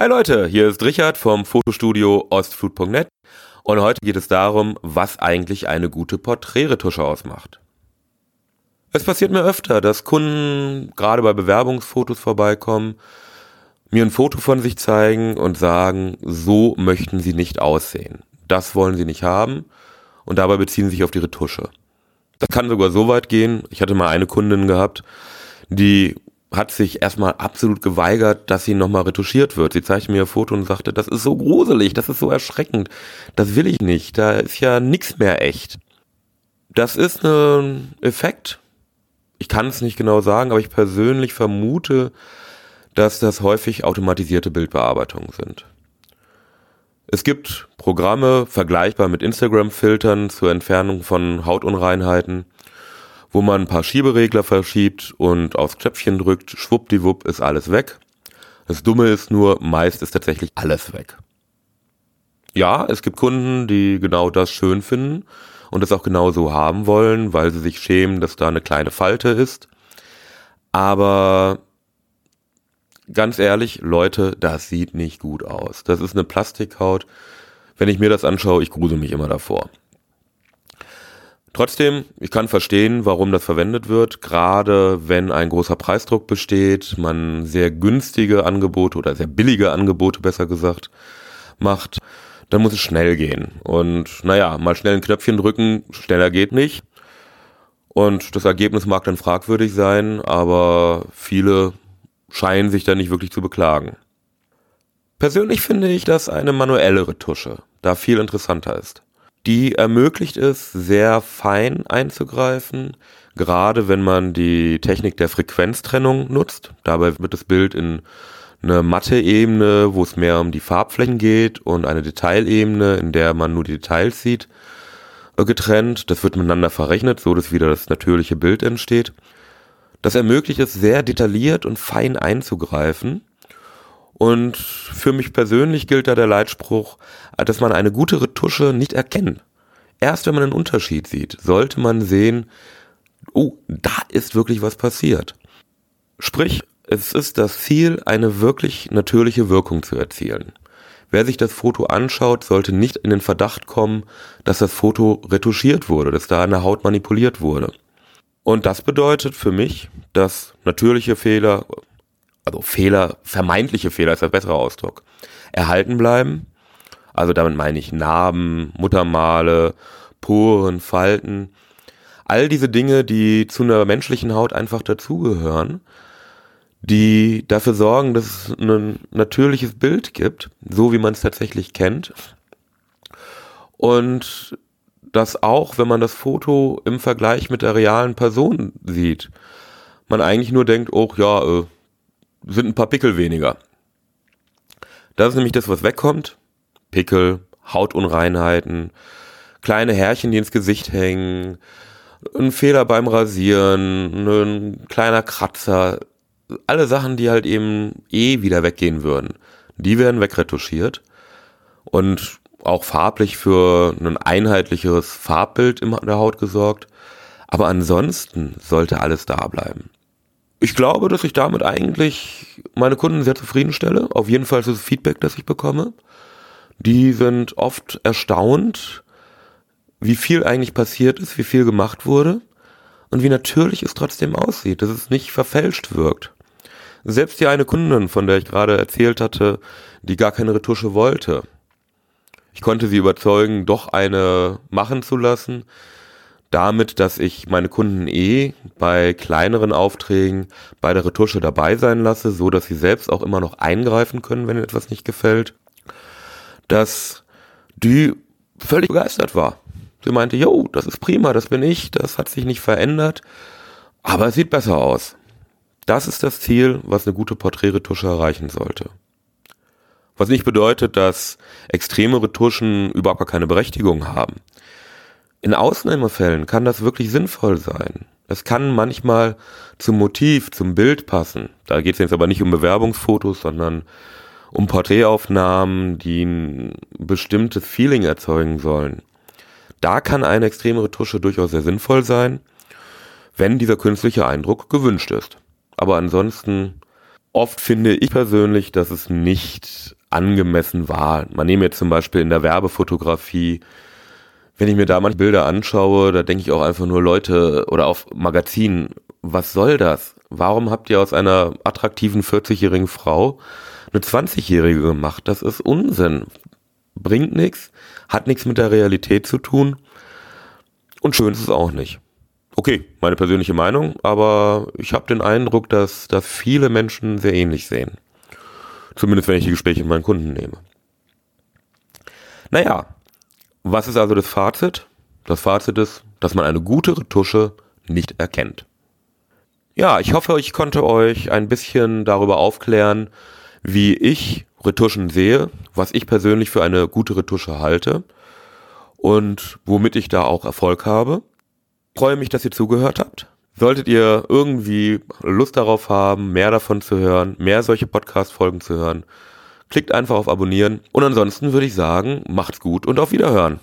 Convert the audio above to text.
Hi Leute, hier ist Richard vom Fotostudio ostflut.net und heute geht es darum, was eigentlich eine gute Porträtretusche ausmacht. Es passiert mir öfter, dass Kunden gerade bei Bewerbungsfotos vorbeikommen, mir ein Foto von sich zeigen und sagen, so möchten sie nicht aussehen. Das wollen sie nicht haben und dabei beziehen sie sich auf die Retusche. Das kann sogar so weit gehen. Ich hatte mal eine Kundin gehabt, die hat sich erstmal absolut geweigert, dass sie nochmal retuschiert wird. Sie zeigte mir ein Foto und sagte, das ist so gruselig, das ist so erschreckend, das will ich nicht, da ist ja nichts mehr echt. Das ist ein Effekt. Ich kann es nicht genau sagen, aber ich persönlich vermute, dass das häufig automatisierte Bildbearbeitungen sind. Es gibt Programme vergleichbar mit Instagram-Filtern zur Entfernung von Hautunreinheiten wo man ein paar Schieberegler verschiebt und aufs Knöpfchen drückt, schwuppdiwupp ist alles weg. Das Dumme ist nur, meist ist tatsächlich alles weg. Ja, es gibt Kunden, die genau das schön finden und das auch genau so haben wollen, weil sie sich schämen, dass da eine kleine Falte ist. Aber ganz ehrlich, Leute, das sieht nicht gut aus. Das ist eine Plastikhaut. Wenn ich mir das anschaue, ich grusel mich immer davor. Trotzdem, ich kann verstehen, warum das verwendet wird, gerade wenn ein großer Preisdruck besteht, man sehr günstige Angebote oder sehr billige Angebote besser gesagt macht, dann muss es schnell gehen. Und naja, mal schnell ein Knöpfchen drücken, schneller geht nicht. Und das Ergebnis mag dann fragwürdig sein, aber viele scheinen sich da nicht wirklich zu beklagen. Persönlich finde ich, dass eine manuelle Retusche da viel interessanter ist die ermöglicht es, sehr fein einzugreifen, gerade wenn man die Technik der Frequenztrennung nutzt. Dabei wird das Bild in eine matte Ebene, wo es mehr um die Farbflächen geht und eine Detailebene, in der man nur die Details sieht, äh, getrennt. Das wird miteinander verrechnet, so dass wieder das natürliche Bild entsteht. Das ermöglicht es sehr detailliert und fein einzugreifen und für mich persönlich gilt da der Leitspruch, dass man eine gute Retusche nicht erkennt. Erst wenn man einen Unterschied sieht, sollte man sehen, oh, da ist wirklich was passiert. Sprich, es ist das Ziel, eine wirklich natürliche Wirkung zu erzielen. Wer sich das Foto anschaut, sollte nicht in den Verdacht kommen, dass das Foto retuschiert wurde, dass da eine Haut manipuliert wurde. Und das bedeutet für mich, dass natürliche Fehler also Fehler, vermeintliche Fehler ist der bessere Ausdruck, erhalten bleiben. Also damit meine ich Narben, Muttermale, Poren, Falten. All diese Dinge, die zu einer menschlichen Haut einfach dazugehören, die dafür sorgen, dass es ein natürliches Bild gibt, so wie man es tatsächlich kennt. Und dass auch, wenn man das Foto im Vergleich mit der realen Person sieht, man eigentlich nur denkt, oh ja, äh, sind ein paar Pickel weniger. Das ist nämlich das, was wegkommt. Pickel, Hautunreinheiten, kleine Härchen, die ins Gesicht hängen, ein Fehler beim Rasieren, ein kleiner Kratzer, alle Sachen, die halt eben eh wieder weggehen würden, die werden wegretuschiert und auch farblich für ein einheitlicheres Farbbild in der Haut gesorgt. Aber ansonsten sollte alles da bleiben ich glaube, dass ich damit eigentlich meine Kunden sehr zufriedenstelle. Auf jeden Fall ist das Feedback, das ich bekomme. Die sind oft erstaunt, wie viel eigentlich passiert ist, wie viel gemacht wurde und wie natürlich es trotzdem aussieht, dass es nicht verfälscht wirkt. Selbst die eine Kundin, von der ich gerade erzählt hatte, die gar keine Retusche wollte. Ich konnte sie überzeugen, doch eine machen zu lassen, damit, dass ich meine Kunden eh bei kleineren Aufträgen bei der Retusche dabei sein lasse, so dass sie selbst auch immer noch eingreifen können, wenn etwas nicht gefällt, dass die völlig begeistert war. Sie meinte, jo, das ist prima, das bin ich, das hat sich nicht verändert, aber es sieht besser aus. Das ist das Ziel, was eine gute Porträtretusche erreichen sollte. Was nicht bedeutet, dass extreme Retuschen überhaupt gar keine Berechtigung haben. In Ausnahmefällen kann das wirklich sinnvoll sein. Es kann manchmal zum Motiv, zum Bild passen. Da geht es jetzt aber nicht um Bewerbungsfotos, sondern um Porträtaufnahmen, die ein bestimmtes Feeling erzeugen sollen. Da kann eine extreme Retusche durchaus sehr sinnvoll sein, wenn dieser künstliche Eindruck gewünscht ist. Aber ansonsten Oft finde ich persönlich, dass es nicht angemessen war. Man nehme jetzt zum Beispiel in der Werbefotografie, wenn ich mir da manche Bilder anschaue, da denke ich auch einfach nur Leute oder auf Magazinen, was soll das? Warum habt ihr aus einer attraktiven 40-jährigen Frau eine 20-jährige gemacht? Das ist Unsinn. Bringt nichts, hat nichts mit der Realität zu tun und schön ist es auch nicht. Okay, meine persönliche Meinung, aber ich habe den Eindruck, dass das viele Menschen sehr ähnlich sehen. Zumindest wenn ich die Gespräche mit meinen Kunden nehme. Naja, was ist also das Fazit? Das Fazit ist, dass man eine gute Retusche nicht erkennt. Ja, ich hoffe, ich konnte euch ein bisschen darüber aufklären, wie ich Retuschen sehe, was ich persönlich für eine gute Retusche halte und womit ich da auch Erfolg habe. Ich freue mich, dass ihr zugehört habt. Solltet ihr irgendwie Lust darauf haben, mehr davon zu hören, mehr solche Podcast-Folgen zu hören, klickt einfach auf Abonnieren. Und ansonsten würde ich sagen, macht's gut und auf Wiederhören.